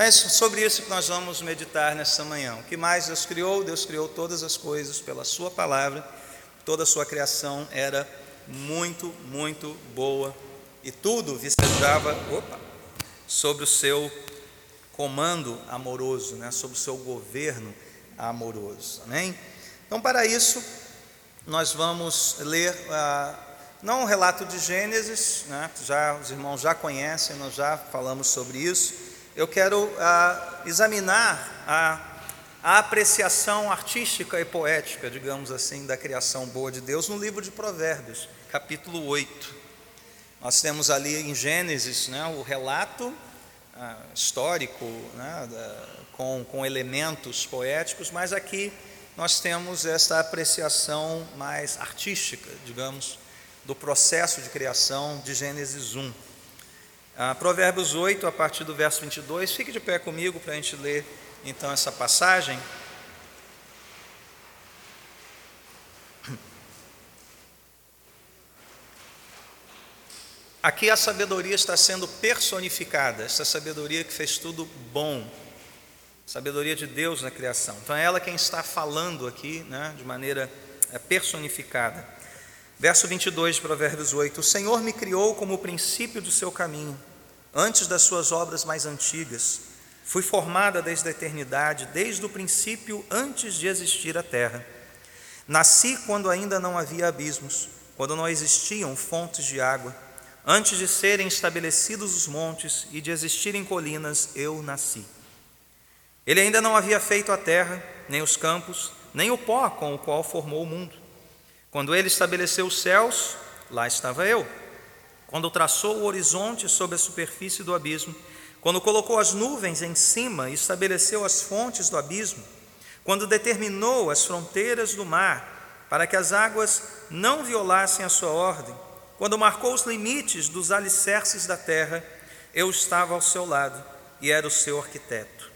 Então é sobre isso que nós vamos meditar nesta manhã. O que mais Deus criou? Deus criou todas as coisas pela Sua palavra, toda a Sua criação era muito, muito boa e tudo vicejava opa, sobre o seu comando amoroso, né, sobre o seu governo amoroso. Amém? Então, para isso, nós vamos ler, ah, não o relato de Gênesis, né, já, os irmãos já conhecem, nós já falamos sobre isso. Eu quero ah, examinar a, a apreciação artística e poética, digamos assim, da criação boa de Deus no livro de Provérbios, capítulo 8. Nós temos ali em Gênesis né, o relato ah, histórico, né, da, com, com elementos poéticos, mas aqui nós temos essa apreciação mais artística, digamos, do processo de criação de Gênesis 1. Ah, Provérbios 8, a partir do verso 22, fique de pé comigo para a gente ler então essa passagem. Aqui a sabedoria está sendo personificada, essa sabedoria que fez tudo bom, sabedoria de Deus na criação. Então é ela quem está falando aqui, né, de maneira é, personificada. Verso 22 de Provérbios 8: O Senhor me criou como o princípio do seu caminho, antes das suas obras mais antigas. Fui formada desde a eternidade, desde o princípio, antes de existir a terra. Nasci quando ainda não havia abismos, quando não existiam fontes de água. Antes de serem estabelecidos os montes e de existirem colinas, eu nasci. Ele ainda não havia feito a terra, nem os campos, nem o pó com o qual formou o mundo. Quando ele estabeleceu os céus, lá estava eu. Quando traçou o horizonte sobre a superfície do abismo, quando colocou as nuvens em cima e estabeleceu as fontes do abismo, quando determinou as fronteiras do mar, para que as águas não violassem a sua ordem, quando marcou os limites dos alicerces da terra, eu estava ao seu lado e era o seu arquiteto.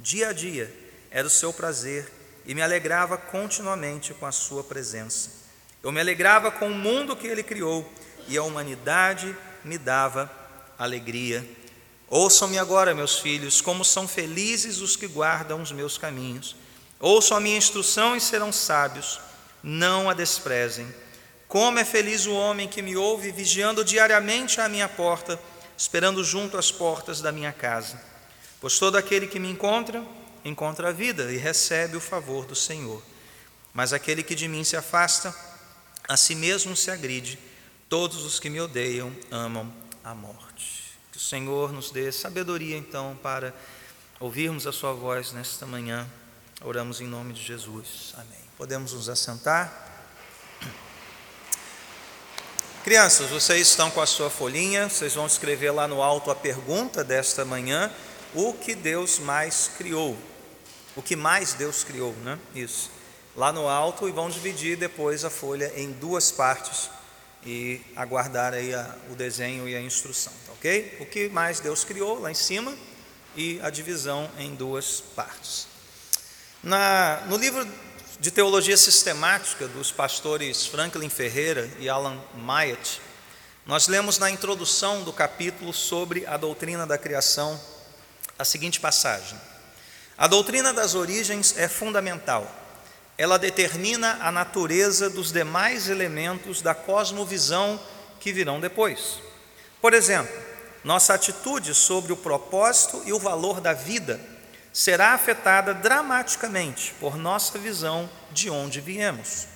Dia a dia era o seu prazer e me alegrava continuamente com a sua presença. Eu me alegrava com o mundo que ele criou e a humanidade me dava alegria. Ouçam-me agora, meus filhos, como são felizes os que guardam os meus caminhos. Ouçam a minha instrução e serão sábios. Não a desprezem como é feliz o homem que me ouve, vigiando diariamente à minha porta, esperando junto às portas da minha casa. Pois todo aquele que me encontra, encontra a vida e recebe o favor do Senhor. Mas aquele que de mim se afasta, a si mesmo se agride. Todos os que me odeiam amam a morte. Que o Senhor nos dê sabedoria, então, para ouvirmos a Sua voz nesta manhã. Oramos em nome de Jesus. Amém. Podemos nos assentar. Crianças, vocês estão com a sua folhinha, vocês vão escrever lá no alto a pergunta desta manhã: o que Deus mais criou? O que mais Deus criou, né? Isso. Lá no alto e vão dividir depois a folha em duas partes e aguardar aí a, o desenho e a instrução, tá ok? O que mais Deus criou lá em cima e a divisão em duas partes. Na, no livro de teologia sistemática dos pastores Franklin Ferreira e Alan Myatt, nós lemos na introdução do capítulo sobre a doutrina da criação a seguinte passagem: A doutrina das origens é fundamental. Ela determina a natureza dos demais elementos da cosmovisão que virão depois. Por exemplo, nossa atitude sobre o propósito e o valor da vida será afetada dramaticamente por nossa visão de onde viemos.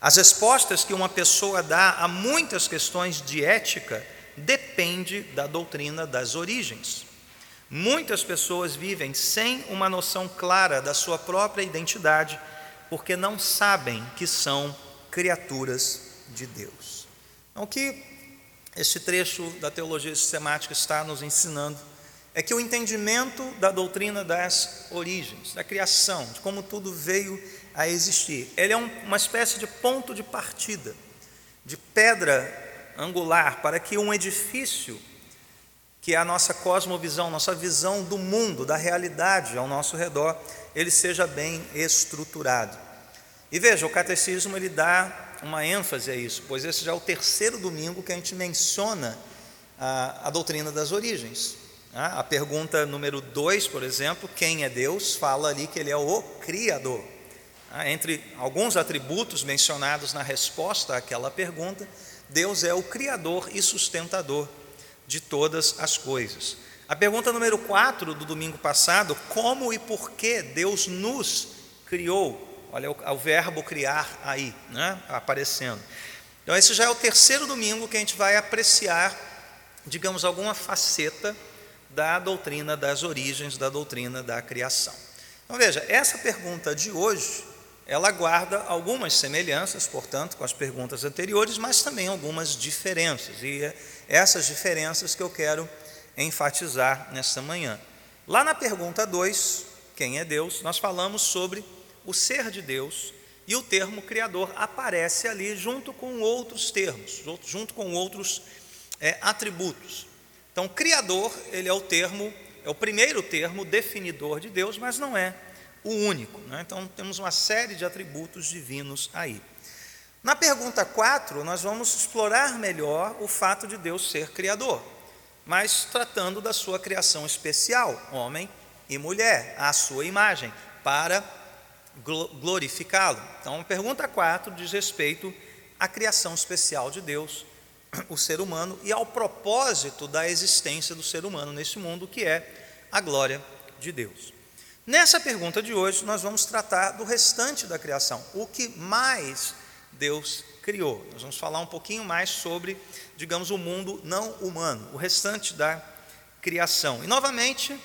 As respostas que uma pessoa dá a muitas questões de ética depende da doutrina das origens. Muitas pessoas vivem sem uma noção clara da sua própria identidade, porque não sabem que são criaturas de Deus. Então, o que este trecho da teologia sistemática está nos ensinando é que o entendimento da doutrina das origens, da criação, de como tudo veio a existir, ele é um, uma espécie de ponto de partida, de pedra angular para que um edifício, que a nossa cosmovisão, nossa visão do mundo, da realidade ao nosso redor, ele seja bem estruturado. E veja, o catecismo ele dá uma ênfase a isso, pois esse já é o terceiro domingo que a gente menciona a, a doutrina das origens. Né? A pergunta número 2, por exemplo, quem é Deus, fala ali que ele é o Criador. Né? Entre alguns atributos mencionados na resposta àquela pergunta, Deus é o Criador e sustentador de todas as coisas. A pergunta número 4 do domingo passado, como e por que Deus nos criou? Olha o, o verbo criar aí, né, aparecendo. Então, esse já é o terceiro domingo que a gente vai apreciar, digamos, alguma faceta da doutrina das origens, da doutrina da criação. Então, veja, essa pergunta de hoje, ela guarda algumas semelhanças, portanto, com as perguntas anteriores, mas também algumas diferenças, e é essas diferenças que eu quero enfatizar nesta manhã. Lá na pergunta 2, quem é Deus, nós falamos sobre o ser de Deus e o termo criador aparece ali junto com outros termos, junto com outros é, atributos. Então, criador, ele é o termo, é o primeiro termo definidor de Deus, mas não é o único. Né? Então, temos uma série de atributos divinos aí. Na pergunta 4, nós vamos explorar melhor o fato de Deus ser criador, mas tratando da sua criação especial, homem e mulher, à sua imagem, para glorificá-lo. Então, a pergunta 4 diz respeito à criação especial de Deus, o ser humano, e ao propósito da existência do ser humano nesse mundo, que é a glória de Deus. Nessa pergunta de hoje, nós vamos tratar do restante da criação, o que mais Deus criou. Nós vamos falar um pouquinho mais sobre, digamos, o mundo não humano, o restante da criação. E, novamente, o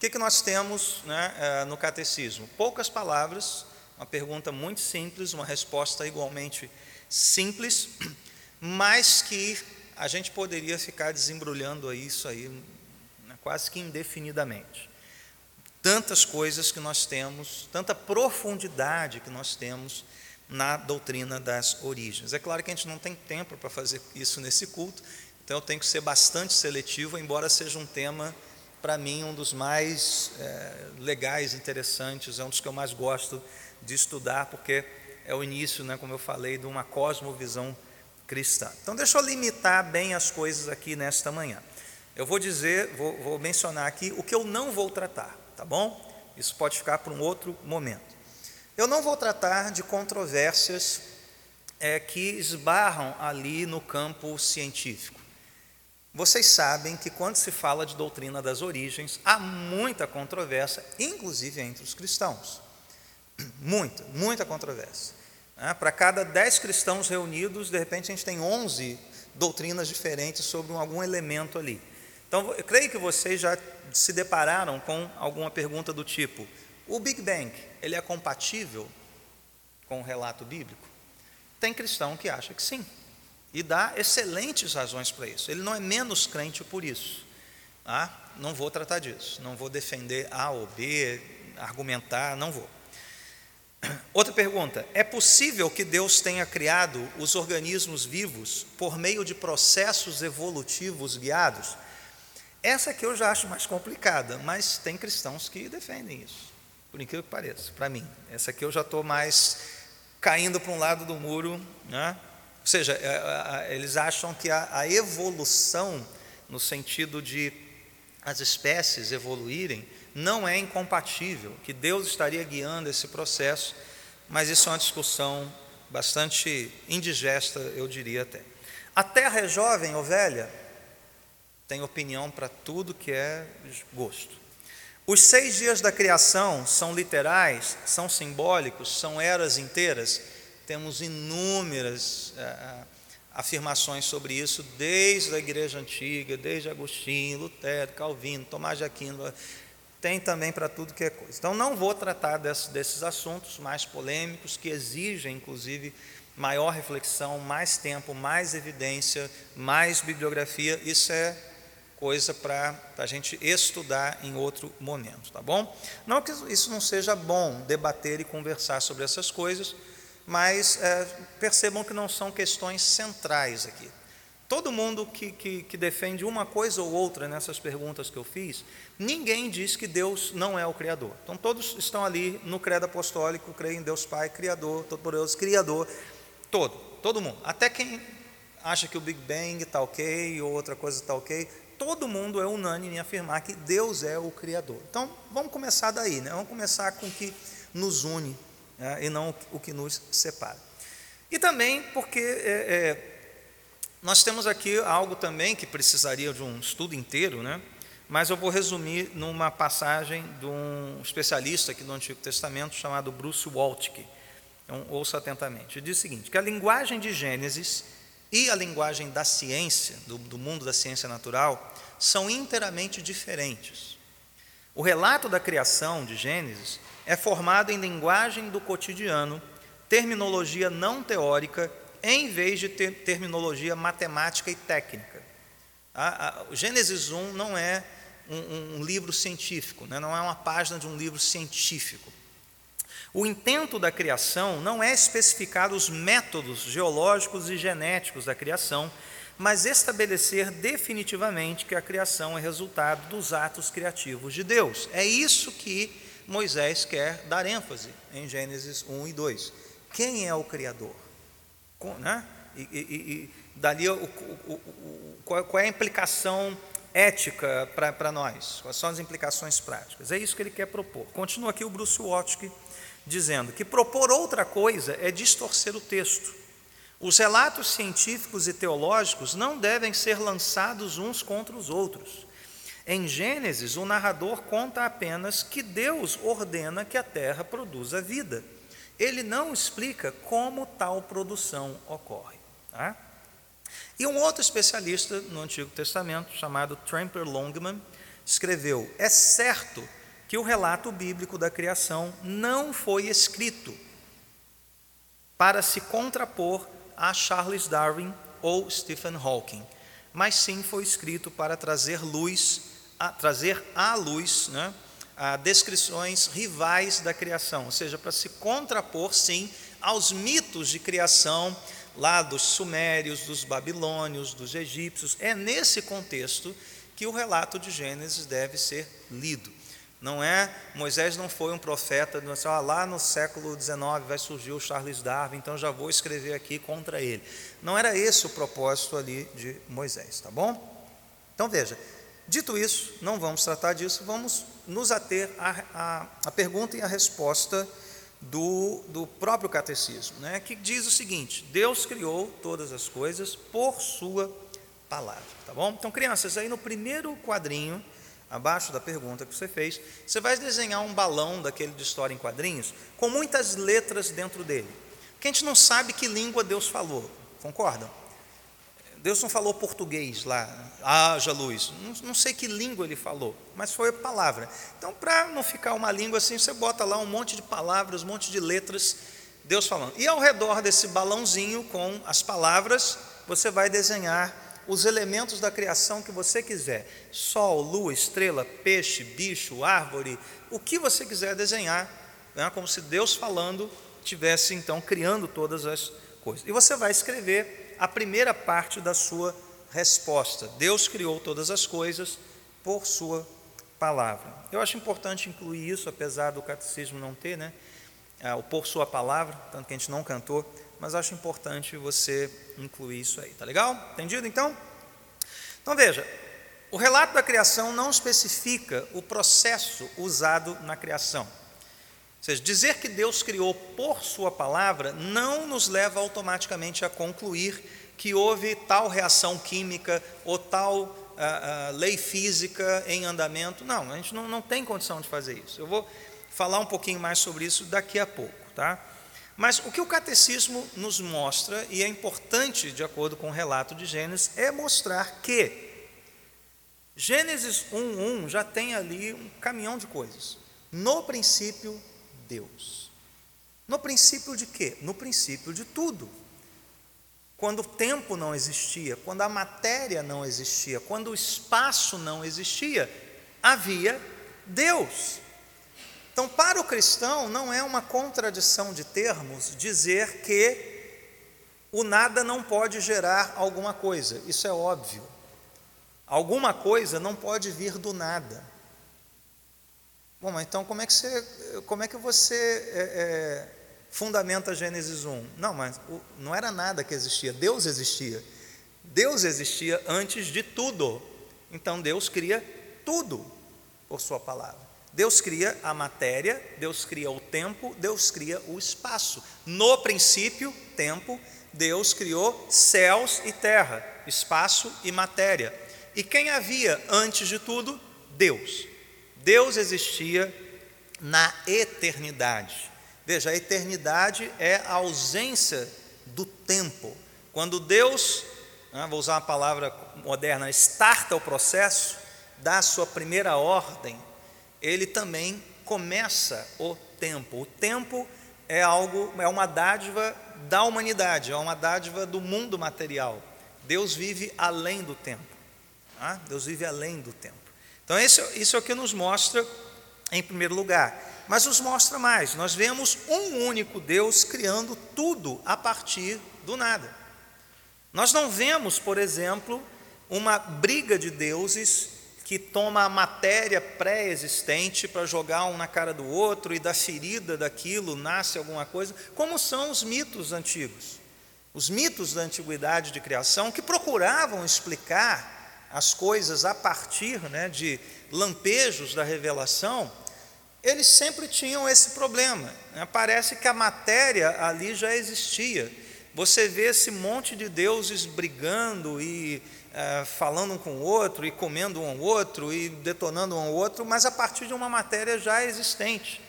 que, que nós temos né, eh, no catecismo? Poucas palavras, uma pergunta muito simples, uma resposta igualmente simples, mas que a gente poderia ficar desembrulhando isso aí né, quase que indefinidamente. Tantas coisas que nós temos, tanta profundidade que nós temos na doutrina das origens. É claro que a gente não tem tempo para fazer isso nesse culto, então eu tenho que ser bastante seletivo, embora seja um tema para mim, um dos mais é, legais, interessantes, é um dos que eu mais gosto de estudar, porque é o início, né, como eu falei, de uma cosmovisão cristã. Então, deixa eu limitar bem as coisas aqui nesta manhã. Eu vou dizer, vou, vou mencionar aqui o que eu não vou tratar, tá bom? Isso pode ficar para um outro momento. Eu não vou tratar de controvérsias é, que esbarram ali no campo científico. Vocês sabem que quando se fala de doutrina das origens, há muita controvérsia, inclusive entre os cristãos. Muita, muita controvérsia. É, Para cada dez cristãos reunidos, de repente a gente tem onze doutrinas diferentes sobre algum elemento ali. Então, eu creio que vocês já se depararam com alguma pergunta do tipo: o Big Bang, ele é compatível com o relato bíblico? Tem cristão que acha que sim e dá excelentes razões para isso. Ele não é menos crente por isso. Ah, não vou tratar disso, não vou defender A ou B, argumentar, não vou. Outra pergunta: é possível que Deus tenha criado os organismos vivos por meio de processos evolutivos guiados? Essa aqui eu já acho mais complicada, mas tem cristãos que defendem isso, por incrível que pareça, para mim. Essa aqui eu já estou mais caindo para um lado do muro, né? Ou seja, é, eles acham que a evolução, no sentido de as espécies evoluírem, não é incompatível, que Deus estaria guiando esse processo, mas isso é uma discussão bastante indigesta, eu diria até. A terra é jovem ou velha? Tem opinião para tudo que é gosto. Os seis dias da criação são literais, são simbólicos, são eras inteiras? temos inúmeras é, afirmações sobre isso, desde a igreja antiga, desde Agostinho, Lutero, Calvino, Tomás de Aquino, tem também para tudo que é coisa. Então, não vou tratar desses, desses assuntos mais polêmicos, que exigem, inclusive, maior reflexão, mais tempo, mais evidência, mais bibliografia, isso é coisa para a gente estudar em outro momento, tá bom? Não que isso não seja bom debater e conversar sobre essas coisas, mas é, percebam que não são questões centrais aqui. Todo mundo que, que, que, defende uma coisa ou outra nessas perguntas que eu fiz, ninguém diz que Deus não é o Criador. Então, todos estão ali no credo apostólico, creem em Deus Pai, Criador, Todo-Poderoso, Criador, todo, todo mundo. Até quem acha que o Big Bang está ok ou outra coisa está ok, todo mundo é unânime em afirmar que Deus é o Criador. Então, vamos começar daí, né? vamos começar com o que nos une né? e não o que nos separa. E também porque é, é, nós temos aqui algo também que precisaria de um estudo inteiro, né? mas eu vou resumir numa passagem de um especialista aqui do Antigo Testamento chamado Bruce Waltke. Então, ouça atentamente. Ele diz o seguinte: que a linguagem de Gênesis e a linguagem da ciência, do, do mundo da ciência natural, são inteiramente diferentes. O relato da criação de Gênesis é formado em linguagem do cotidiano, terminologia não teórica, em vez de ter terminologia matemática e técnica. A, a, Gênesis 1 não é um, um livro científico, né? não é uma página de um livro científico. O intento da criação não é especificar os métodos geológicos e genéticos da criação, mas estabelecer definitivamente que a criação é resultado dos atos criativos de Deus. É isso que Moisés quer dar ênfase em Gênesis 1 e 2. Quem é o Criador? Né? E, e, e dali o, o, o, qual é a implicação ética para nós? Quais são as implicações práticas? É isso que ele quer propor. Continua aqui o Bruce Wattke dizendo que propor outra coisa é distorcer o texto. Os relatos científicos e teológicos não devem ser lançados uns contra os outros. Em Gênesis, o narrador conta apenas que Deus ordena que a terra produza vida. Ele não explica como tal produção ocorre. Tá? E um outro especialista no Antigo Testamento, chamado Tramper Longman, escreveu: É certo que o relato bíblico da criação não foi escrito para se contrapor a Charles Darwin ou Stephen Hawking, mas sim foi escrito para trazer luz, a, trazer à luz né, a descrições rivais da criação, ou seja, para se contrapor, sim, aos mitos de criação lá dos sumérios, dos babilônios, dos egípcios. É nesse contexto que o relato de Gênesis deve ser lido. Não é, Moisés não foi um profeta, não é, lá no século XIX vai surgir o Charles Darwin, então já vou escrever aqui contra ele. Não era esse o propósito ali de Moisés, tá bom? Então veja, dito isso, não vamos tratar disso, vamos nos ater à, à, pergunta e à resposta do, do próprio catecismo, né, que diz o seguinte: Deus criou todas as coisas por Sua palavra, tá bom? Então, crianças, aí no primeiro quadrinho abaixo da pergunta que você fez, você vai desenhar um balão daquele de história em quadrinhos com muitas letras dentro dele. Porque a gente não sabe que língua Deus falou, concordam? Deus não falou português lá, haja luz, não, não sei que língua ele falou, mas foi a palavra. Então, para não ficar uma língua assim, você bota lá um monte de palavras, um monte de letras, Deus falando. E ao redor desse balãozinho com as palavras, você vai desenhar os elementos da criação que você quiser: sol, lua, estrela, peixe, bicho, árvore, o que você quiser desenhar, né, como se Deus falando tivesse então criando todas as coisas. E você vai escrever a primeira parte da sua resposta: Deus criou todas as coisas por Sua palavra. Eu acho importante incluir isso, apesar do catecismo não ter, né? Ah, o por Sua palavra, tanto que a gente não cantou mas acho importante você incluir isso aí, tá legal? Entendido então? Então veja, o relato da criação não especifica o processo usado na criação. Ou seja, dizer que Deus criou por Sua palavra não nos leva automaticamente a concluir que houve tal reação química ou tal uh, uh, lei física em andamento. Não, a gente não, não tem condição de fazer isso. Eu vou falar um pouquinho mais sobre isso daqui a pouco, tá? Mas o que o catecismo nos mostra, e é importante de acordo com o relato de Gênesis, é mostrar que Gênesis 1:1 já tem ali um caminhão de coisas. No princípio, Deus. No princípio de quê? No princípio de tudo. Quando o tempo não existia, quando a matéria não existia, quando o espaço não existia, havia Deus. Então, para o cristão, não é uma contradição de termos dizer que o nada não pode gerar alguma coisa, isso é óbvio. Alguma coisa não pode vir do nada. Bom, mas então como é que você, como é que você é, é, fundamenta Gênesis 1? Não, mas não era nada que existia, Deus existia. Deus existia antes de tudo. Então Deus cria tudo por Sua palavra. Deus cria a matéria, Deus cria o tempo, Deus cria o espaço. No princípio, tempo, Deus criou céus e terra, espaço e matéria. E quem havia antes de tudo? Deus. Deus existia na eternidade. Veja, a eternidade é a ausência do tempo. Quando Deus, né, vou usar uma palavra moderna, starta o processo, dá a sua primeira ordem, ele também começa o tempo. O tempo é algo, é uma dádiva da humanidade, é uma dádiva do mundo material. Deus vive além do tempo. Tá? Deus vive além do tempo. Então, isso, isso é o que nos mostra, em primeiro lugar. Mas nos mostra mais: nós vemos um único Deus criando tudo a partir do nada. Nós não vemos, por exemplo, uma briga de deuses que toma a matéria pré-existente para jogar um na cara do outro e da ferida daquilo nasce alguma coisa, como são os mitos antigos. Os mitos da antiguidade de criação que procuravam explicar as coisas a partir né, de lampejos da revelação, eles sempre tinham esse problema. Né? Parece que a matéria ali já existia. Você vê esse monte de deuses brigando e é, falando um com o outro e comendo um ao outro e detonando um ao outro, mas a partir de uma matéria já existente.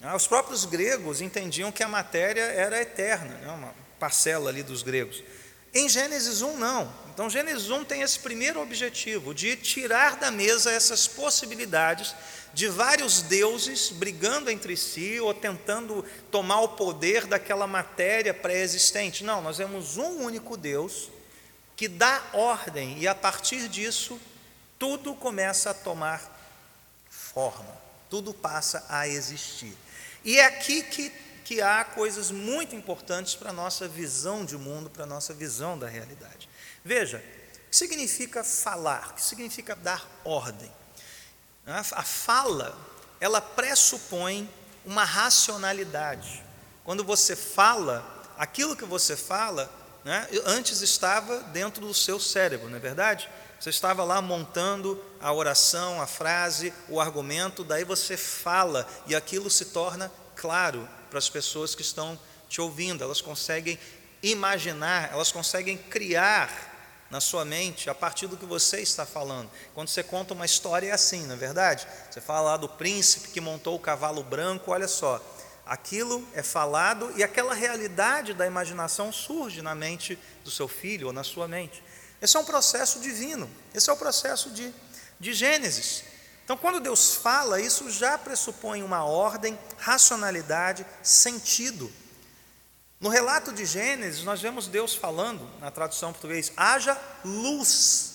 Ah, os próprios gregos entendiam que a matéria era eterna, né, uma parcela ali dos gregos. Em Gênesis 1, não. Então, Gênesis 1 tem esse primeiro objetivo, de tirar da mesa essas possibilidades de vários deuses brigando entre si ou tentando tomar o poder daquela matéria pré-existente. Não, nós vemos um único Deus que dá ordem, e a partir disso, tudo começa a tomar forma, tudo passa a existir. E é aqui que, que há coisas muito importantes para a nossa visão de mundo, para a nossa visão da realidade. Veja, o que significa falar? O que significa dar ordem? A fala, ela pressupõe uma racionalidade. Quando você fala, aquilo que você fala né, antes estava dentro do seu cérebro, não é verdade? Você estava lá montando a oração, a frase, o argumento, daí você fala e aquilo se torna claro para as pessoas que estão te ouvindo. Elas conseguem imaginar, elas conseguem criar na sua mente a partir do que você está falando. Quando você conta uma história é assim, não é verdade? Você fala lá do príncipe que montou o cavalo branco, olha só, aquilo é falado e aquela realidade da imaginação surge na mente do seu filho ou na sua mente. Esse é um processo divino, esse é o processo de, de Gênesis. Então, quando Deus fala, isso já pressupõe uma ordem, racionalidade, sentido. No relato de Gênesis, nós vemos Deus falando, na tradução português, haja luz.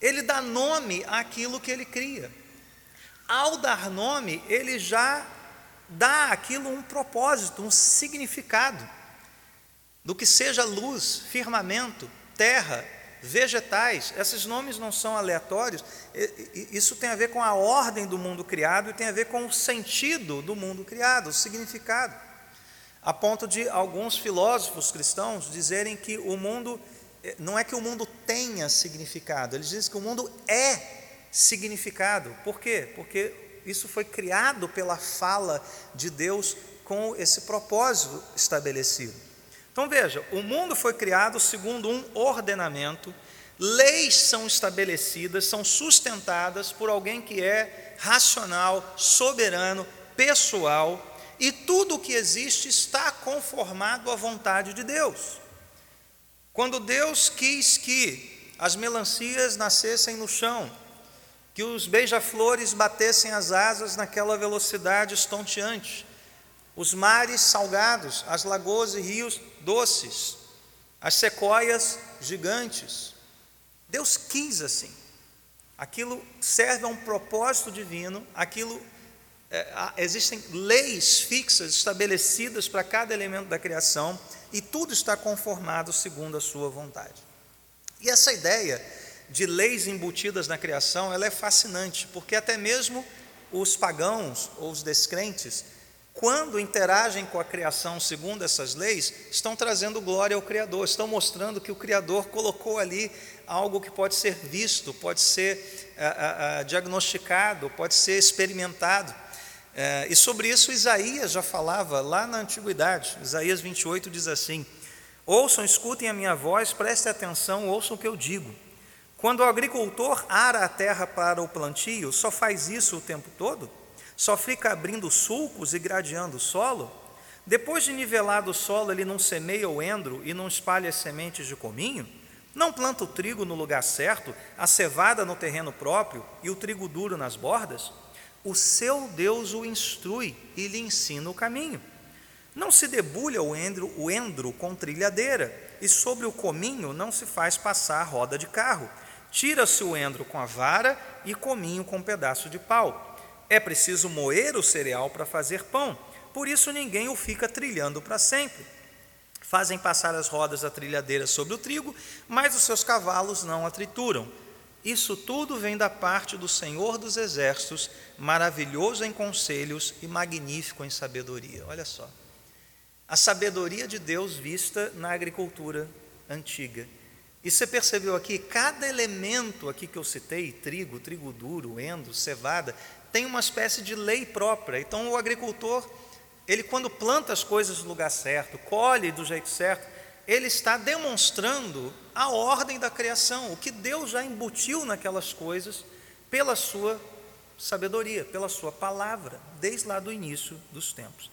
Ele dá nome àquilo que ele cria. Ao dar nome, ele já dá aquilo um propósito, um significado. Do que seja luz, firmamento, terra, vegetais, esses nomes não são aleatórios, isso tem a ver com a ordem do mundo criado e tem a ver com o sentido do mundo criado, o significado. A ponto de alguns filósofos cristãos dizerem que o mundo, eh, não é que o mundo tenha significado, eles dizem que o mundo é significado. Por quê? Porque isso foi criado pela fala de Deus com esse propósito estabelecido. Então veja, o mundo foi criado segundo um ordenamento, leis são estabelecidas, são sustentadas por alguém que é racional, soberano, pessoal, e tudo o que existe está conformado à vontade de Deus. Quando Deus quis que as melancias nascessem no chão, que os beija-flores batessem as asas naquela velocidade estonteante, os mares salgados, as lagoas e rios doces, as sequoias gigantes. Deus quis assim. Aquilo serve a um propósito divino, aquilo é, existem leis fixas estabelecidas para cada elemento da criação e tudo está conformado segundo a sua vontade. E essa ideia de leis embutidas na criação, ela é fascinante, porque até mesmo os pagãos ou os descrentes quando interagem com a criação segundo essas leis, estão trazendo glória ao Criador, estão mostrando que o Criador colocou ali algo que pode ser visto, pode ser ah, ah, diagnosticado, pode ser experimentado. E sobre isso Isaías já falava lá na antiguidade. Isaías 28 diz assim: Ouçam, escutem a minha voz, prestem atenção, ouçam o que eu digo. Quando o agricultor ara a terra para o plantio, só faz isso o tempo todo? Só fica abrindo sulcos e gradeando o solo? Depois de nivelado o solo, ele não semeia o endro e não espalha as sementes de cominho? Não planta o trigo no lugar certo, a cevada no terreno próprio e o trigo duro nas bordas? o seu Deus o instrui e lhe ensina o caminho. Não se debulha o endro, o endro com trilhadeira, e sobre o cominho não se faz passar roda de carro. Tira-se o endro com a vara e cominho com um pedaço de pau. É preciso moer o cereal para fazer pão, por isso ninguém o fica trilhando para sempre. Fazem passar as rodas da trilhadeira sobre o trigo, mas os seus cavalos não a trituram. Isso tudo vem da parte do Senhor dos Exércitos, maravilhoso em conselhos e magnífico em sabedoria. Olha só. A sabedoria de Deus vista na agricultura antiga. E você percebeu aqui, cada elemento aqui que eu citei, trigo, trigo duro, endo, cevada, tem uma espécie de lei própria. Então o agricultor, ele quando planta as coisas no lugar certo, colhe do jeito certo, ele está demonstrando a ordem da criação, o que Deus já embutiu naquelas coisas pela sua sabedoria, pela sua palavra, desde lá do início dos tempos.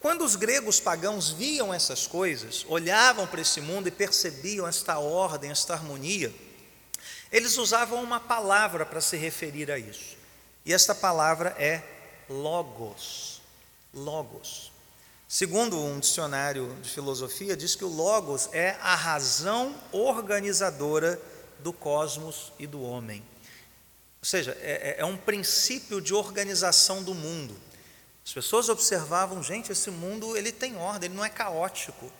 Quando os gregos pagãos viam essas coisas, olhavam para esse mundo e percebiam esta ordem, esta harmonia, eles usavam uma palavra para se referir a isso. E esta palavra é logos. Logos. Segundo um dicionário de filosofia, diz que o Logos é a razão organizadora do cosmos e do homem. Ou seja, é, é, é um princípio de organização do mundo. As pessoas observavam, gente, esse mundo ele tem ordem, ele não é caótico.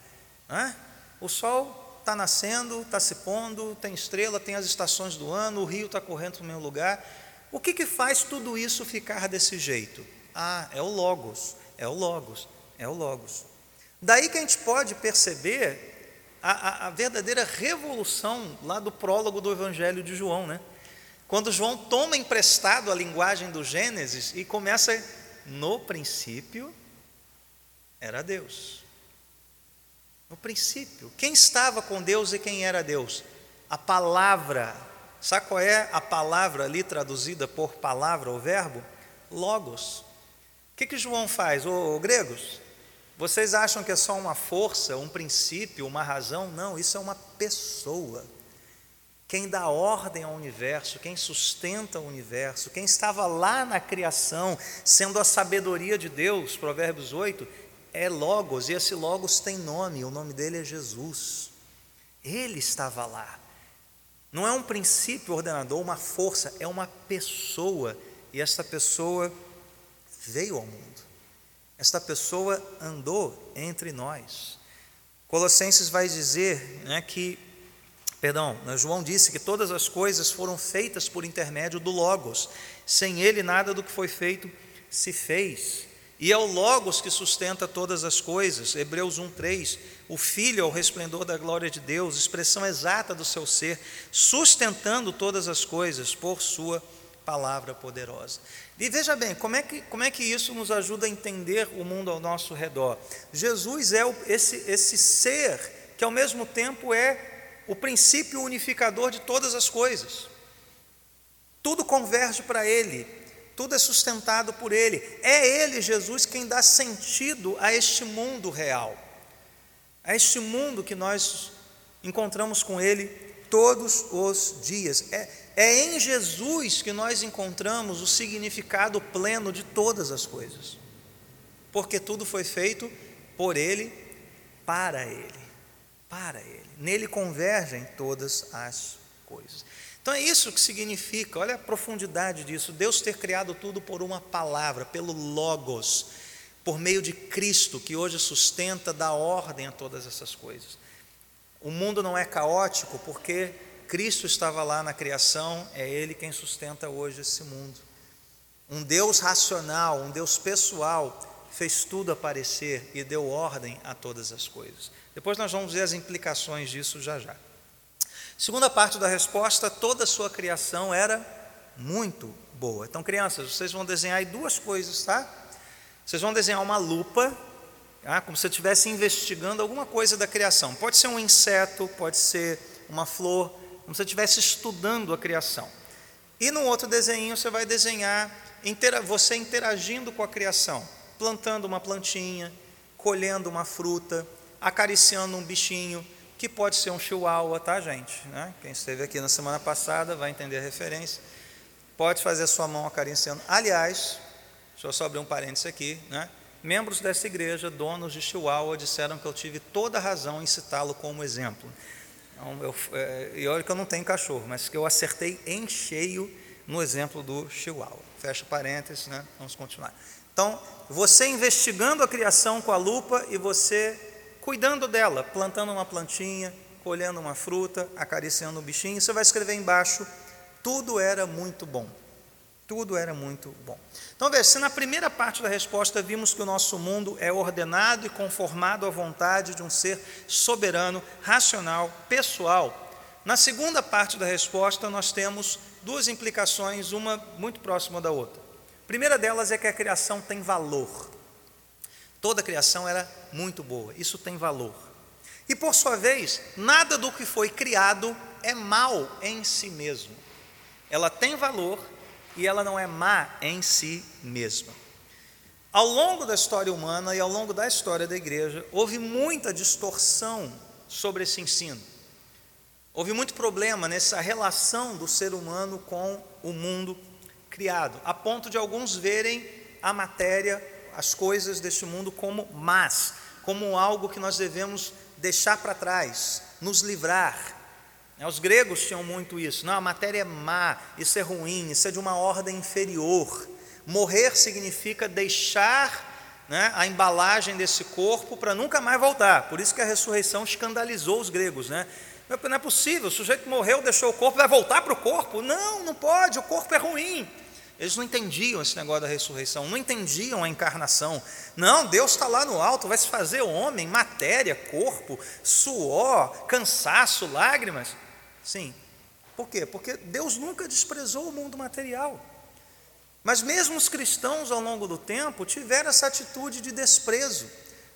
Né? O sol está nascendo, está se pondo, tem estrela, tem as estações do ano, o rio está correndo no mesmo lugar. O que, que faz tudo isso ficar desse jeito? Ah, é o Logos, é o Logos. É o Logos. Daí que a gente pode perceber a, a, a, verdadeira revolução lá do prólogo do Evangelho de João, né? Quando João toma emprestado a linguagem do Gênesis e começa, no princípio, era Deus. No princípio, quem estava com Deus e quem era Deus? A palavra. Sabe qual é a palavra ali traduzida por palavra, o verbo? Logos. O que, que João faz, ô, ô gregos? Vocês acham que é só uma força, um princípio, uma razão? Não, isso é uma pessoa. Quem dá ordem ao universo, quem sustenta o universo, quem estava lá na criação, sendo a sabedoria de Deus, Provérbios 8, é Logos, e esse Logos tem nome, o nome dele é Jesus. Ele estava lá. Não é um princípio ordenador, uma força, é uma pessoa, e essa pessoa veio ao mundo. Esta pessoa andou entre nós. Colossenses vai dizer né, que, perdão, né, João disse que todas as coisas foram feitas por intermédio do Logos. Sem ele, nada do que foi feito se fez. E é o Logos que sustenta todas as coisas. Hebreus 1:3. O Filho é o resplendor da glória de Deus, expressão exata do seu ser, sustentando todas as coisas por sua palavra poderosa. E veja bem, como é, que, como é que isso nos ajuda a entender o mundo ao nosso redor? Jesus é o, esse, esse ser que, ao mesmo tempo, é o princípio unificador de todas as coisas. Tudo converge para Ele, tudo é sustentado por Ele. É Ele, Jesus, quem dá sentido a este mundo real, a este mundo que nós encontramos com Ele todos os dias. É, é em Jesus que nós encontramos o significado pleno de todas as coisas, porque tudo foi feito por Ele, para Ele, para Ele. Nele convergem todas as coisas. Então é isso que significa, olha a profundidade disso, Deus ter criado tudo por uma palavra, pelo Logos, por meio de Cristo, que hoje sustenta, dá ordem a todas essas coisas. O mundo não é caótico porque Cristo estava lá na criação, é Ele quem sustenta hoje esse mundo. Um Deus racional, um Deus pessoal, fez tudo aparecer e deu ordem a todas as coisas. Depois nós vamos ver as implicações disso já já. Segunda parte da resposta, toda a sua criação era muito boa. Então, crianças, vocês vão desenhar aí duas coisas, tá? Vocês vão desenhar uma lupa, tá? como se estivesse investigando alguma coisa da criação. Pode ser um inseto, pode ser uma flor, como se estivesse estudando a criação. E no outro desenho você vai desenhar você interagindo com a criação, plantando uma plantinha, colhendo uma fruta, acariciando um bichinho, que pode ser um chihuahua, tá, gente? Né? Quem esteve aqui na semana passada vai entender a referência. Pode fazer a sua mão acariciando. Aliás, deixa eu só abrir um parênteses aqui, né? Membros dessa igreja, donos de chihuahua, disseram que eu tive toda razão em citá-lo como exemplo. Então, eu, é, e olha que eu não tenho cachorro, mas que eu acertei em cheio no exemplo do chihuahua. Fecha parênteses, né? Vamos continuar. Então, você investigando a criação com a lupa e você cuidando dela, plantando uma plantinha, colhendo uma fruta, acariciando um bichinho, você vai escrever embaixo: tudo era muito bom. Tudo era muito bom. Então, veja, se na primeira parte da resposta vimos que o nosso mundo é ordenado e conformado à vontade de um ser soberano, racional, pessoal, na segunda parte da resposta nós temos duas implicações, uma muito próxima da outra. Primeira delas é que a criação tem valor. Toda a criação era muito boa, isso tem valor. E por sua vez, nada do que foi criado é mal em si mesmo. Ela tem valor e ela não é má em si mesma. Ao longo da história humana e ao longo da história da igreja, houve muita distorção sobre esse ensino. Houve muito problema nessa relação do ser humano com o mundo criado, a ponto de alguns verem a matéria as coisas deste mundo como más, como algo que nós devemos deixar para trás, nos livrar. Né, os gregos tinham muito isso. Não, a matéria é má, isso é ruim, isso é de uma ordem inferior. Morrer significa deixar né, a embalagem desse corpo para nunca mais voltar. Por isso que a ressurreição escandalizou os gregos. Né? Não é possível, o sujeito morreu, deixou o corpo, vai voltar para o corpo? Não, não pode, o corpo é ruim. Eles não entendiam esse negócio da ressurreição, não entendiam a encarnação. Não, Deus está lá no alto, vai se fazer homem, matéria, corpo, suor, cansaço, lágrimas. Sim. Por quê? Porque Deus nunca desprezou o mundo material. Mas mesmo os cristãos, ao longo do tempo, tiveram essa atitude de desprezo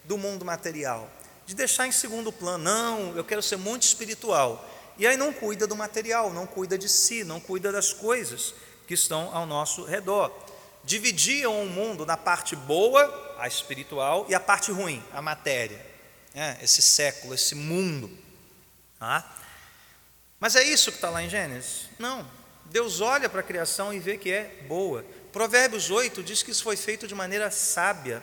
do mundo material, de deixar em segundo plano. Não, eu quero ser muito espiritual. E aí não cuida do material, não cuida de si, não cuida das coisas que estão ao nosso redor. Dividiam o mundo na parte boa, a espiritual, e a parte ruim, a matéria. É, esse século, esse mundo. Tá? Mas é isso que está lá em Gênesis? Não. Deus olha para a criação e vê que é boa. Provérbios 8 diz que isso foi feito de maneira sábia.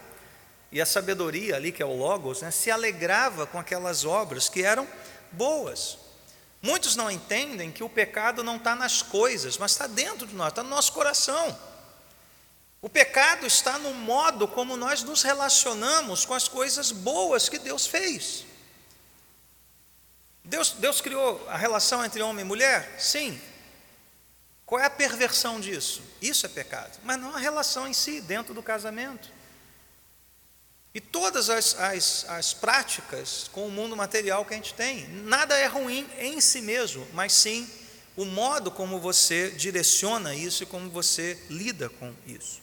E a sabedoria ali, que é o Logos, né, se alegrava com aquelas obras que eram boas. Muitos não entendem que o pecado não está nas coisas, mas está dentro de nós, está no nosso coração. O pecado está no modo como nós nos relacionamos com as coisas boas que Deus fez. Deus, Deus criou a relação entre homem e mulher? Sim. Qual é a perversão disso? Isso é pecado, mas não a relação em si, dentro do casamento. E todas as, as, as práticas com o mundo material que a gente tem, nada é ruim em si mesmo, mas sim o modo como você direciona isso e como você lida com isso.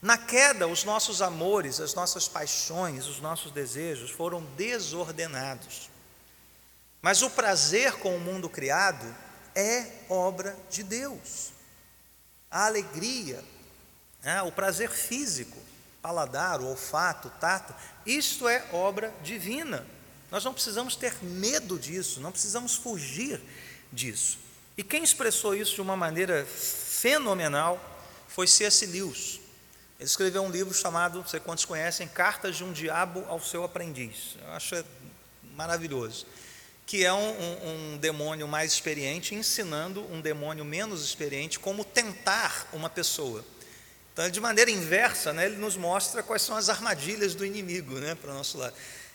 Na queda, os nossos amores, as nossas paixões, os nossos desejos foram desordenados. Mas o prazer com o mundo criado é obra de Deus. A alegria, né, o prazer físico, paladar, o olfato, o tato, isto é obra divina. Nós não precisamos ter medo disso, não precisamos fugir disso. E quem expressou isso de uma maneira fenomenal foi C.S. Lewis. Ele escreveu um livro chamado, não sei quantos conhecem, Cartas de um Diabo ao Seu Aprendiz. Eu acho maravilhoso. Que é um, um, um demônio mais experiente ensinando um demônio menos experiente como tentar uma pessoa. Então, de maneira inversa, né, ele nos mostra quais são as armadilhas do inimigo né, para o nosso lado.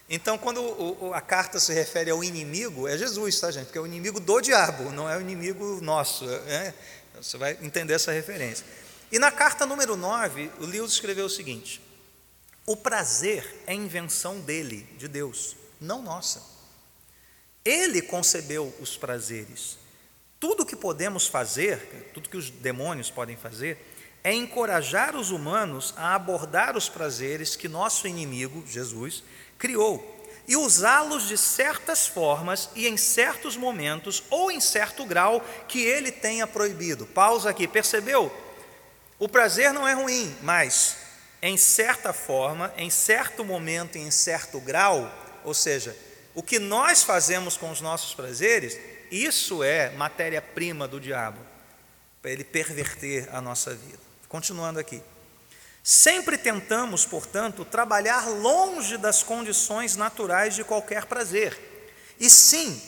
Então, quando o, a carta se refere ao inimigo, é Jesus, tá, gente? Porque é o inimigo do diabo, não é o inimigo nosso. Né? Você vai entender essa referência. E na carta número 9, o Lewis escreveu o seguinte: O prazer é invenção dele, de Deus, não nossa. Ele concebeu os prazeres. Tudo que podemos fazer, tudo que os demônios podem fazer, é encorajar os humanos a abordar os prazeres que nosso inimigo, Jesus, criou e usá-los de certas formas e em certos momentos ou em certo grau que ele tenha proibido. Pausa aqui, percebeu? O prazer não é ruim, mas em certa forma, em certo momento e em certo grau, ou seja, o que nós fazemos com os nossos prazeres, isso é matéria-prima do diabo, para ele perverter a nossa vida. Continuando aqui. Sempre tentamos, portanto, trabalhar longe das condições naturais de qualquer prazer, e sim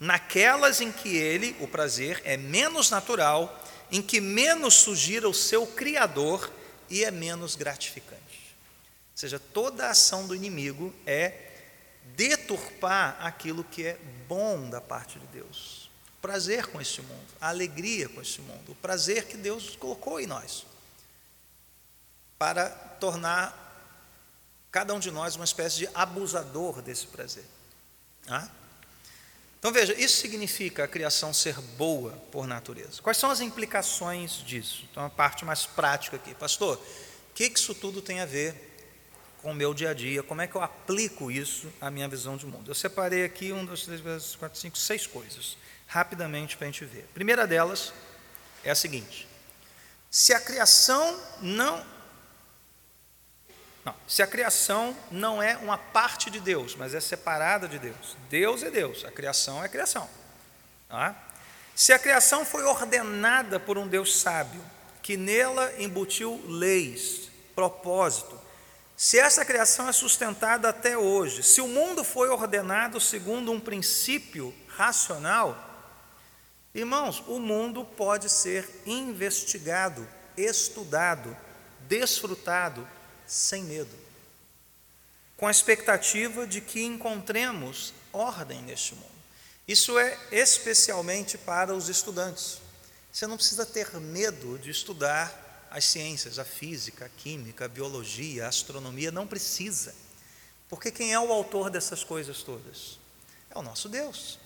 naquelas em que ele, o prazer, é menos natural, em que menos sugira o seu Criador e é menos gratificante. Ou seja, toda a ação do inimigo é deturpar aquilo que é bom da parte de Deus. O prazer com este mundo, a alegria com este mundo, o prazer que Deus colocou em nós, para tornar cada um de nós uma espécie de abusador desse prazer. Ah? Então veja, isso significa a criação ser boa por natureza. Quais são as implicações disso? Então a parte mais prática aqui, pastor, o que isso tudo tem a ver com o meu dia a dia? Como é que eu aplico isso à minha visão de mundo? Eu separei aqui um, dois, três, quatro, cinco, seis coisas, rapidamente para a gente ver. A primeira delas é a seguinte: se a criação não não, se a criação não é uma parte de Deus, mas é separada de Deus. Deus é Deus, a criação é a criação. Tá? Se a criação foi ordenada por um Deus sábio, que nela embutiu leis, propósito, se essa criação é sustentada até hoje, se o mundo foi ordenado segundo um princípio racional, irmãos, o mundo pode ser investigado, estudado, desfrutado sem medo, com a expectativa de que encontremos ordem neste mundo. Isso é especialmente para os estudantes. Você não precisa ter medo de estudar as ciências, a física, a química, a biologia, a astronomia, não precisa. Porque quem é o autor dessas coisas todas? É o nosso Deus.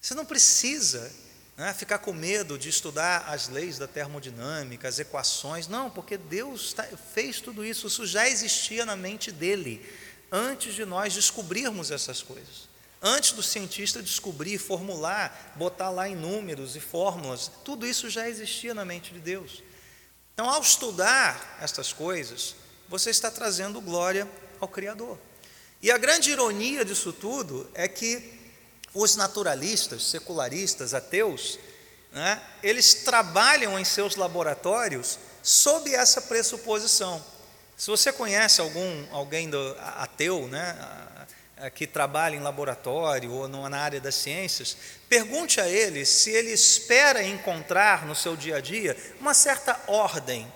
Você não precisa né, ficar com medo de estudar as leis da termodinâmica, as equações. Não, porque Deus tá, fez tudo isso, isso já existia na mente dele, antes de nós descobrirmos essas coisas. Antes do cientista descobrir, formular, botar lá em números e fórmulas, tudo isso já existia na mente de Deus. Então, ao estudar estas coisas, você está trazendo glória ao Criador. E a grande ironia disso tudo é que os naturalistas, secularistas, ateus, né, eles trabalham em seus laboratórios sob essa pressuposição. Se você conhece algum alguém do, ateu, né, que trabalha em laboratório ou na área das ciências, pergunte a ele se ele espera encontrar no seu dia a dia uma certa ordem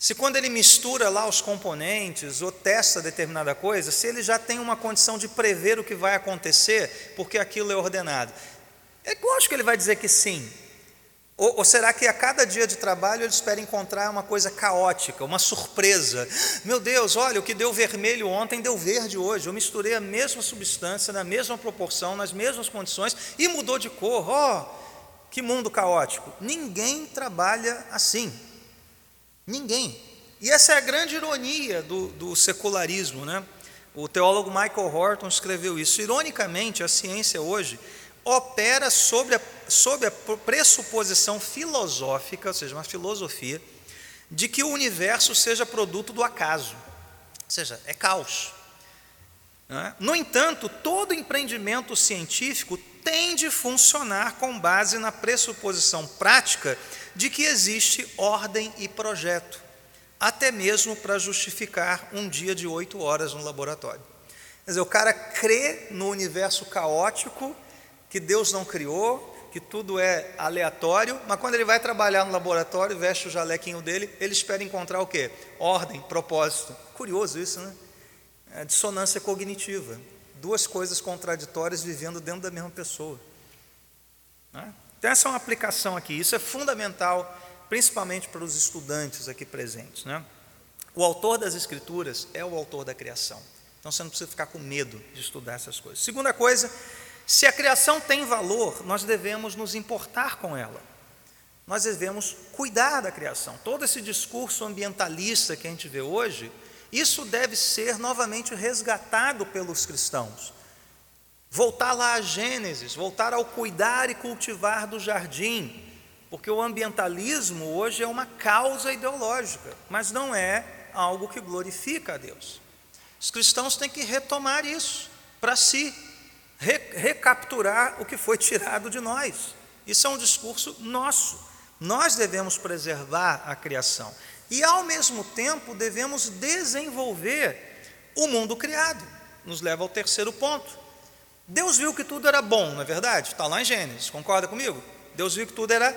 se quando ele mistura lá os componentes ou testa determinada coisa, se ele já tem uma condição de prever o que vai acontecer, porque aquilo é ordenado. É lógico que ele vai dizer que sim. Ou, ou, será que a cada dia de trabalho ele espera encontrar uma coisa caótica, uma surpresa? Meu Deus, olha, o que deu vermelho ontem deu verde hoje. Eu misturei a mesma substância, na mesma proporção, nas mesmas condições e mudou de cor. Oh, que mundo caótico. Ninguém trabalha assim. Ninguém. E essa é a grande ironia do, do secularismo. Né? O teólogo Michael Horton escreveu isso. Ironicamente, a ciência hoje opera sobre a, sobre a pressuposição filosófica, ou seja, uma filosofia, de que o universo seja produto do acaso, ou seja, é caos. Né? No entanto, todo empreendimento científico tem de funcionar com base na pressuposição prática de que existe ordem e projeto, até mesmo para justificar um dia de oito horas no laboratório. Quer dizer, o cara crê no universo caótico, que Deus não criou, que tudo é aleatório, mas quando ele vai trabalhar no laboratório, veste o jalequinho dele, ele espera encontrar o quê? Ordem, propósito. Curioso isso, né? É dissonância cognitiva. Duas coisas contraditórias vivendo dentro da mesma pessoa. Né? Então, essa é uma aplicação aqui. Isso é fundamental, principalmente para os estudantes aqui presentes. Né? O autor das Escrituras é o autor da criação. Então você não precisa ficar com medo de estudar essas coisas. Segunda coisa, se a criação tem valor, nós devemos nos importar com ela. Nós devemos cuidar da criação. Todo esse discurso ambientalista que a gente vê hoje, isso deve ser novamente resgatado pelos cristãos. Voltar lá a Gênesis, voltar ao cuidar e cultivar do jardim, porque o ambientalismo hoje é uma causa ideológica, mas não é algo que glorifica a Deus. Os cristãos têm que retomar isso para si, re recapturar o que foi tirado de nós. Isso é um discurso nosso. Nós devemos preservar a criação e, ao mesmo tempo, devemos desenvolver o mundo criado. Nos leva ao terceiro ponto. Deus viu que tudo era bom, não é verdade? Está lá em Gênesis, concorda comigo? Deus viu que tudo era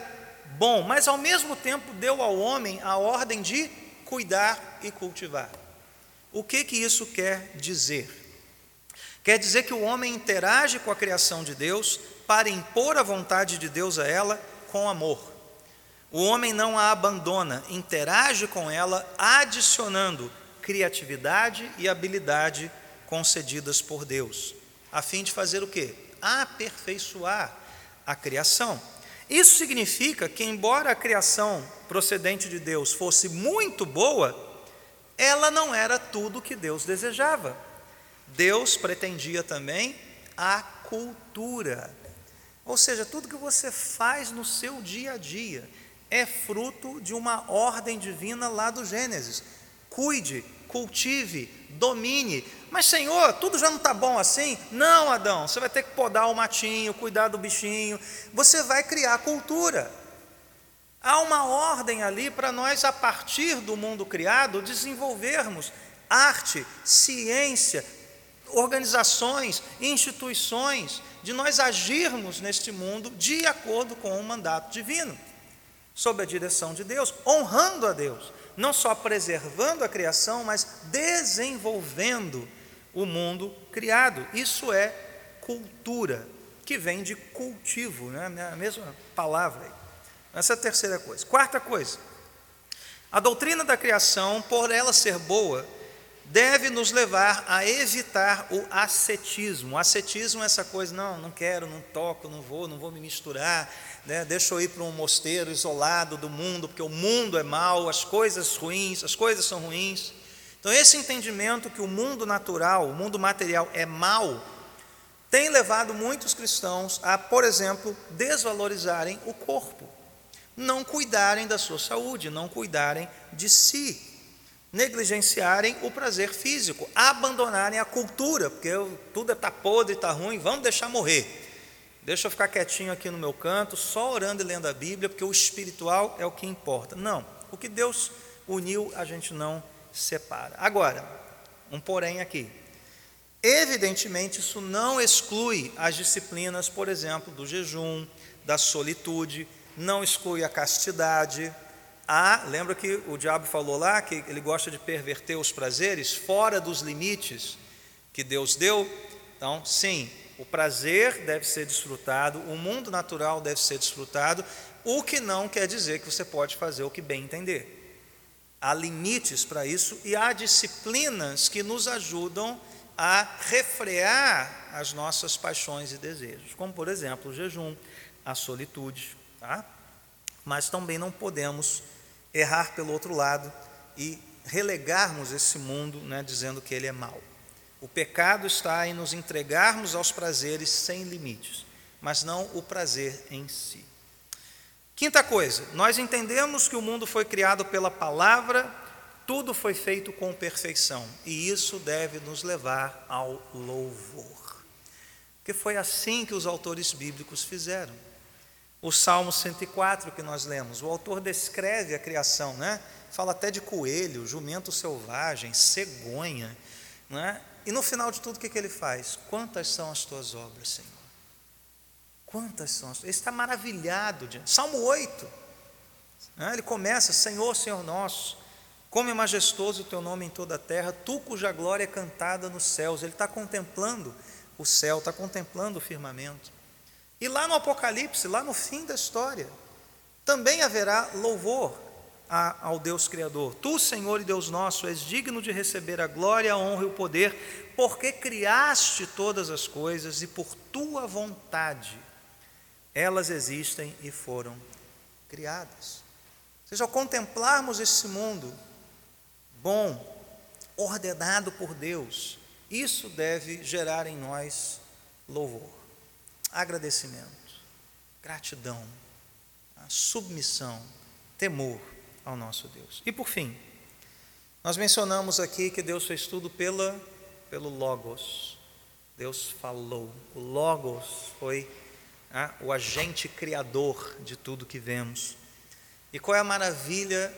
bom, mas ao mesmo tempo deu ao homem a ordem de cuidar e cultivar. O que que isso quer dizer? Quer dizer que o homem interage com a criação de Deus para impor a vontade de Deus a ela com amor. O homem não a abandona, interage com ela, adicionando criatividade e habilidade concedidas por Deus, a fim de fazer o quê? Aperfeiçoar a criação. Isso significa que, embora a criação procedente de Deus fosse muito boa, ela não era tudo que Deus desejava. Deus pretendia também a cultura. Ou seja, tudo que você faz no seu dia a dia é fruto de uma ordem divina lá do Gênesis. Cuide, cultive, domine. Mas, Senhor, tudo já não está bom assim? Não, Adão, você vai ter que podar o matinho, cuidar do bichinho. Você vai criar cultura. Há uma ordem ali para nós, a partir do mundo criado, desenvolvermos arte, ciência, organizações, instituições, de nós agirmos neste mundo de acordo com o mandato divino, sob a direção de Deus, honrando a Deus, não só preservando a criação, mas desenvolvendo o mundo criado. Isso é cultura, que vem de cultivo, né? a mesma palavra aí. Essa é a terceira coisa. Quarta coisa, a doutrina da criação, por ela ser boa, deve nos levar a evitar o ascetismo. O ascetismo é essa coisa, não, não quero, não toco, não vou, não vou me misturar, né? deixa eu ir para um mosteiro isolado do mundo, porque o mundo é mau, as coisas ruins, as coisas são ruins. Então, esse entendimento que o mundo natural, o mundo material é mau, tem levado muitos cristãos a, por exemplo, desvalorizarem o corpo não cuidarem da sua saúde, não cuidarem de si, negligenciarem o prazer físico, abandonarem a cultura, porque tudo está podre, está ruim, vamos deixar morrer. Deixa eu ficar quietinho aqui no meu canto, só orando e lendo a Bíblia, porque o espiritual é o que importa. Não, o que Deus uniu, a gente não separa. Agora, um porém aqui. Evidentemente, isso não exclui as disciplinas, por exemplo, do jejum, da solitude, não exclui a castidade. Ah, lembra que o diabo falou lá que ele gosta de perverter os prazeres fora dos limites que Deus deu? Então, sim, o prazer deve ser desfrutado, o mundo natural deve ser desfrutado, o que não quer dizer que você pode fazer o que bem entender. Há limites para isso e há disciplinas que nos ajudam a refrear as nossas paixões e desejos, como por exemplo o jejum, a solitude. Tá? Mas também não podemos errar pelo outro lado e relegarmos esse mundo né, dizendo que ele é mau. O pecado está em nos entregarmos aos prazeres sem limites, mas não o prazer em si. Quinta coisa, nós entendemos que o mundo foi criado pela palavra, tudo foi feito com perfeição, e isso deve nos levar ao louvor. Porque foi assim que os autores bíblicos fizeram. O Salmo 104 que nós lemos, o autor descreve a criação, né? Fala até de coelho, jumento selvagem, cegonha, né? E no final de tudo, o que, que ele faz? Quantas são as tuas obras, Senhor? Quantas são as Ele está maravilhado. Salmo 8. Né? Ele começa, Senhor, Senhor nosso, como é majestoso o teu nome em toda a terra, tu cuja glória é cantada nos céus. Ele está contemplando o céu, está contemplando o firmamento. E lá no Apocalipse, lá no fim da história, também haverá louvor. ao Deus Criador: Tu, Senhor e Deus nosso, és digno de receber a glória, a honra e o poder, porque criaste todas as coisas e por tua vontade elas existem e foram criadas. Ou seja, ao contemplarmos esse mundo bom, ordenado por Deus, isso deve gerar em nós louvor, agradecimento, gratidão, submissão, temor ao nosso Deus. E por fim, nós mencionamos aqui que Deus fez tudo pela, pelo Logos. Deus falou. O Logos foi ah, o agente criador de tudo que vemos. E qual é a maravilha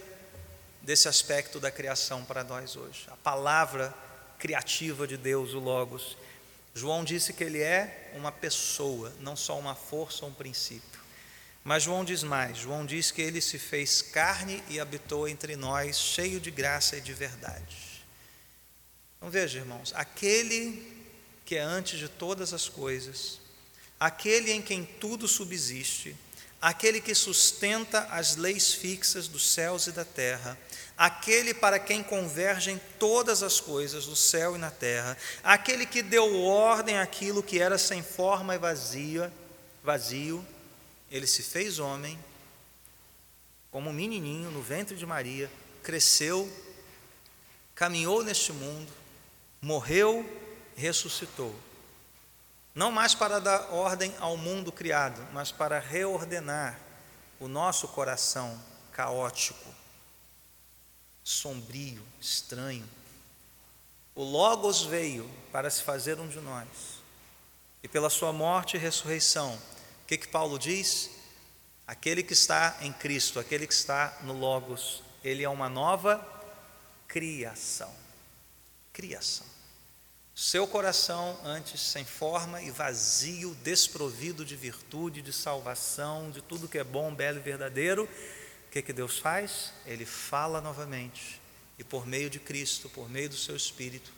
desse aspecto da criação para nós hoje? A palavra criativa de Deus, o Logos. João disse que ele é uma pessoa, não só uma força ou um princípio. Mas João diz mais: João diz que ele se fez carne e habitou entre nós, cheio de graça e de verdade. Então veja, irmãos, aquele que é antes de todas as coisas, aquele em quem tudo subsiste, aquele que sustenta as leis fixas dos céus e da terra, aquele para quem convergem todas as coisas do céu e na terra, aquele que deu ordem àquilo que era sem forma e vazia, vazio, ele se fez homem, como um menininho no ventre de Maria, cresceu, caminhou neste mundo, morreu, ressuscitou. Não mais para dar ordem ao mundo criado, mas para reordenar o nosso coração caótico, sombrio, estranho. O Logos veio para se fazer um de nós, e pela sua morte e ressurreição, o que, que Paulo diz? Aquele que está em Cristo, aquele que está no Logos, ele é uma nova criação. Criação. Seu coração, antes sem forma e vazio, desprovido de virtude, de salvação, de tudo que é bom, belo e verdadeiro, o que, que Deus faz? Ele fala novamente, e por meio de Cristo, por meio do seu Espírito,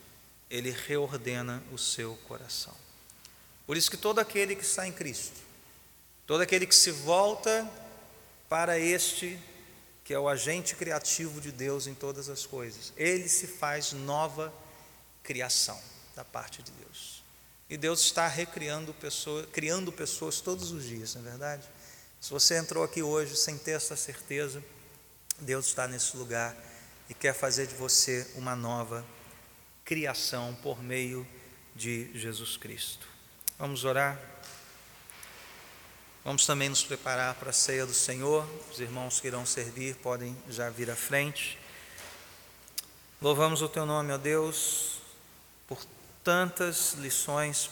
ele reordena o seu coração. Por isso que todo aquele que está em Cristo, Todo aquele que se volta para este que é o agente criativo de Deus em todas as coisas, ele se faz nova criação da parte de Deus. E Deus está recriando pessoas, criando pessoas todos os dias, não é verdade? Se você entrou aqui hoje sem ter essa certeza, Deus está nesse lugar e quer fazer de você uma nova criação por meio de Jesus Cristo. Vamos orar? Vamos também nos preparar para a ceia do Senhor. Os irmãos que irão servir podem já vir à frente. Louvamos o teu nome, ó Deus, tantas lições,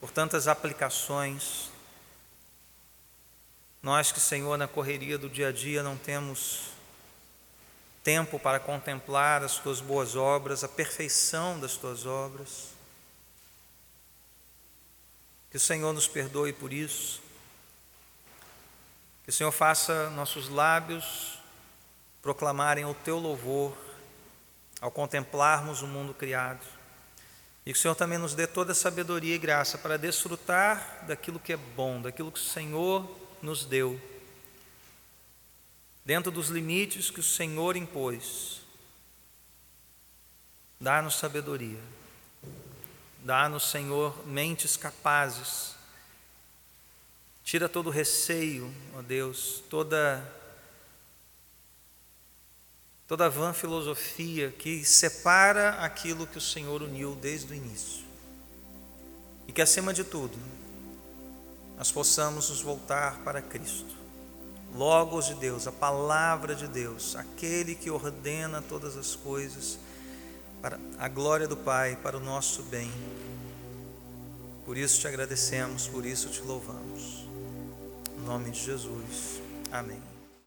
por tantas aplicações. Nós que, Senhor, na correria do dia a dia não temos tempo para contemplar as tuas boas obras, a perfeição das tuas obras. Que o Senhor nos perdoe por isso. Que o Senhor faça nossos lábios proclamarem o teu louvor ao contemplarmos o mundo criado. E que o Senhor também nos dê toda a sabedoria e graça para desfrutar daquilo que é bom, daquilo que o Senhor nos deu, dentro dos limites que o Senhor impôs. Dá-nos sabedoria. Dá-nos, Senhor, mentes capazes. Tira todo o receio, ó Deus, toda toda vã filosofia que separa aquilo que o Senhor uniu desde o início. E que acima de tudo, nós possamos nos voltar para Cristo. Logos de Deus, a palavra de Deus, aquele que ordena todas as coisas para a glória do Pai, para o nosso bem. Por isso te agradecemos, por isso te louvamos. Em nome de Jesus. Amém.